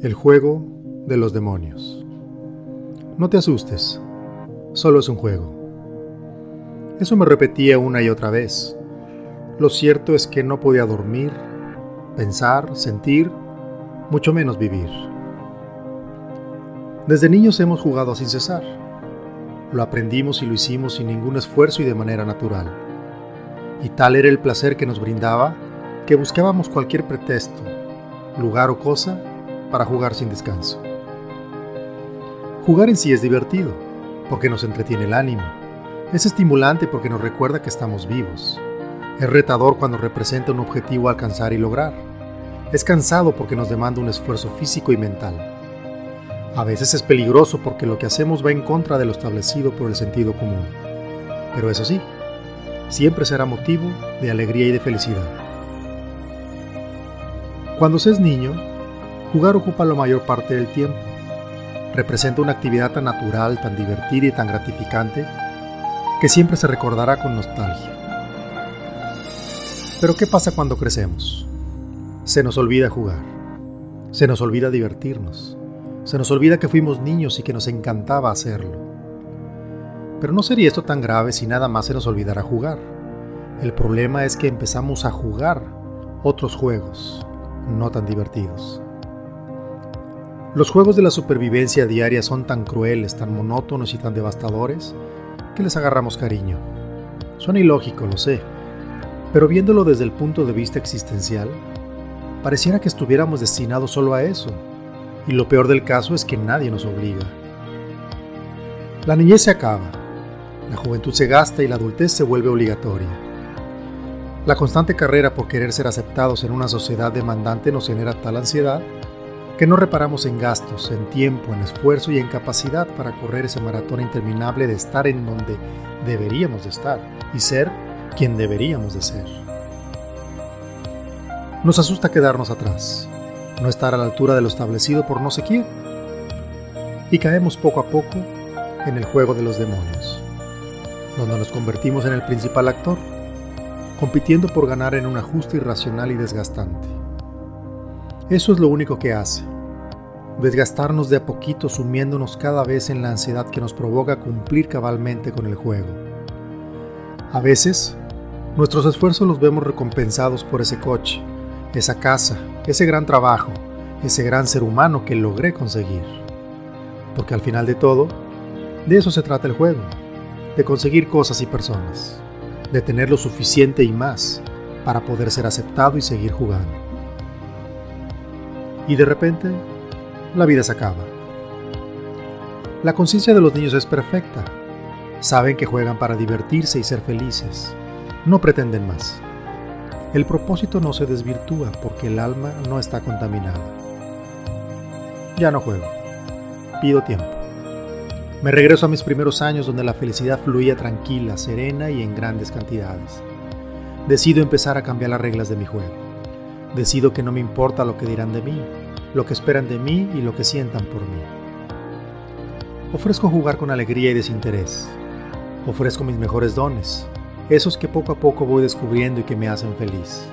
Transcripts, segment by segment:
El juego de los demonios. No te asustes, solo es un juego. Eso me repetía una y otra vez. Lo cierto es que no podía dormir, pensar, sentir, mucho menos vivir. Desde niños hemos jugado sin cesar. Lo aprendimos y lo hicimos sin ningún esfuerzo y de manera natural. Y tal era el placer que nos brindaba que buscábamos cualquier pretexto, lugar o cosa para jugar sin descanso. Jugar en sí es divertido, porque nos entretiene el ánimo. Es estimulante porque nos recuerda que estamos vivos. Es retador cuando representa un objetivo a alcanzar y lograr. Es cansado porque nos demanda un esfuerzo físico y mental. A veces es peligroso porque lo que hacemos va en contra de lo establecido por el sentido común. Pero eso sí, siempre será motivo de alegría y de felicidad. Cuando se es niño, Jugar ocupa la mayor parte del tiempo. Representa una actividad tan natural, tan divertida y tan gratificante que siempre se recordará con nostalgia. Pero ¿qué pasa cuando crecemos? Se nos olvida jugar, se nos olvida divertirnos, se nos olvida que fuimos niños y que nos encantaba hacerlo. Pero no sería esto tan grave si nada más se nos olvidara jugar. El problema es que empezamos a jugar otros juegos no tan divertidos. Los juegos de la supervivencia diaria son tan crueles, tan monótonos y tan devastadores que les agarramos cariño. Son ilógicos, lo sé, pero viéndolo desde el punto de vista existencial, pareciera que estuviéramos destinados solo a eso, y lo peor del caso es que nadie nos obliga. La niñez se acaba, la juventud se gasta y la adultez se vuelve obligatoria. La constante carrera por querer ser aceptados en una sociedad demandante nos genera tal ansiedad que no reparamos en gastos, en tiempo, en esfuerzo y en capacidad para correr ese maratón interminable de estar en donde deberíamos de estar y ser quien deberíamos de ser. Nos asusta quedarnos atrás, no estar a la altura de lo establecido por no sé quién, y caemos poco a poco en el juego de los demonios, donde nos convertimos en el principal actor, compitiendo por ganar en un ajuste irracional y desgastante. Eso es lo único que hace. Desgastarnos de a poquito sumiéndonos cada vez en la ansiedad que nos provoca cumplir cabalmente con el juego. A veces, nuestros esfuerzos los vemos recompensados por ese coche, esa casa, ese gran trabajo, ese gran ser humano que logré conseguir. Porque al final de todo, de eso se trata el juego, de conseguir cosas y personas, de tener lo suficiente y más para poder ser aceptado y seguir jugando y de repente la vida se acaba. La conciencia de los niños es perfecta. Saben que juegan para divertirse y ser felices. No pretenden más. El propósito no se desvirtúa porque el alma no está contaminada. Ya no juego. Pido tiempo. Me regreso a mis primeros años donde la felicidad fluía tranquila, serena y en grandes cantidades. Decido empezar a cambiar las reglas de mi juego. Decido que no me importa lo que dirán de mí, lo que esperan de mí y lo que sientan por mí. Ofrezco jugar con alegría y desinterés. Ofrezco mis mejores dones, esos que poco a poco voy descubriendo y que me hacen feliz.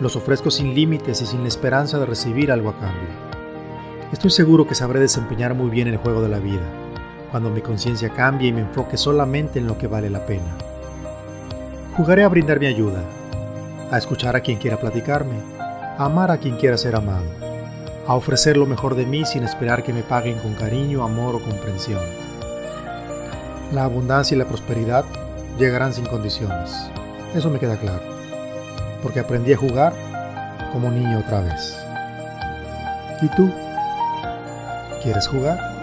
Los ofrezco sin límites y sin la esperanza de recibir algo a cambio. Estoy seguro que sabré desempeñar muy bien el juego de la vida, cuando mi conciencia cambie y me enfoque solamente en lo que vale la pena. Jugaré a brindar mi ayuda, a escuchar a quien quiera platicarme, a amar a quien quiera ser amado, a ofrecer lo mejor de mí sin esperar que me paguen con cariño, amor o comprensión. La abundancia y la prosperidad llegarán sin condiciones, eso me queda claro, porque aprendí a jugar como niño otra vez. ¿Y tú? ¿Quieres jugar?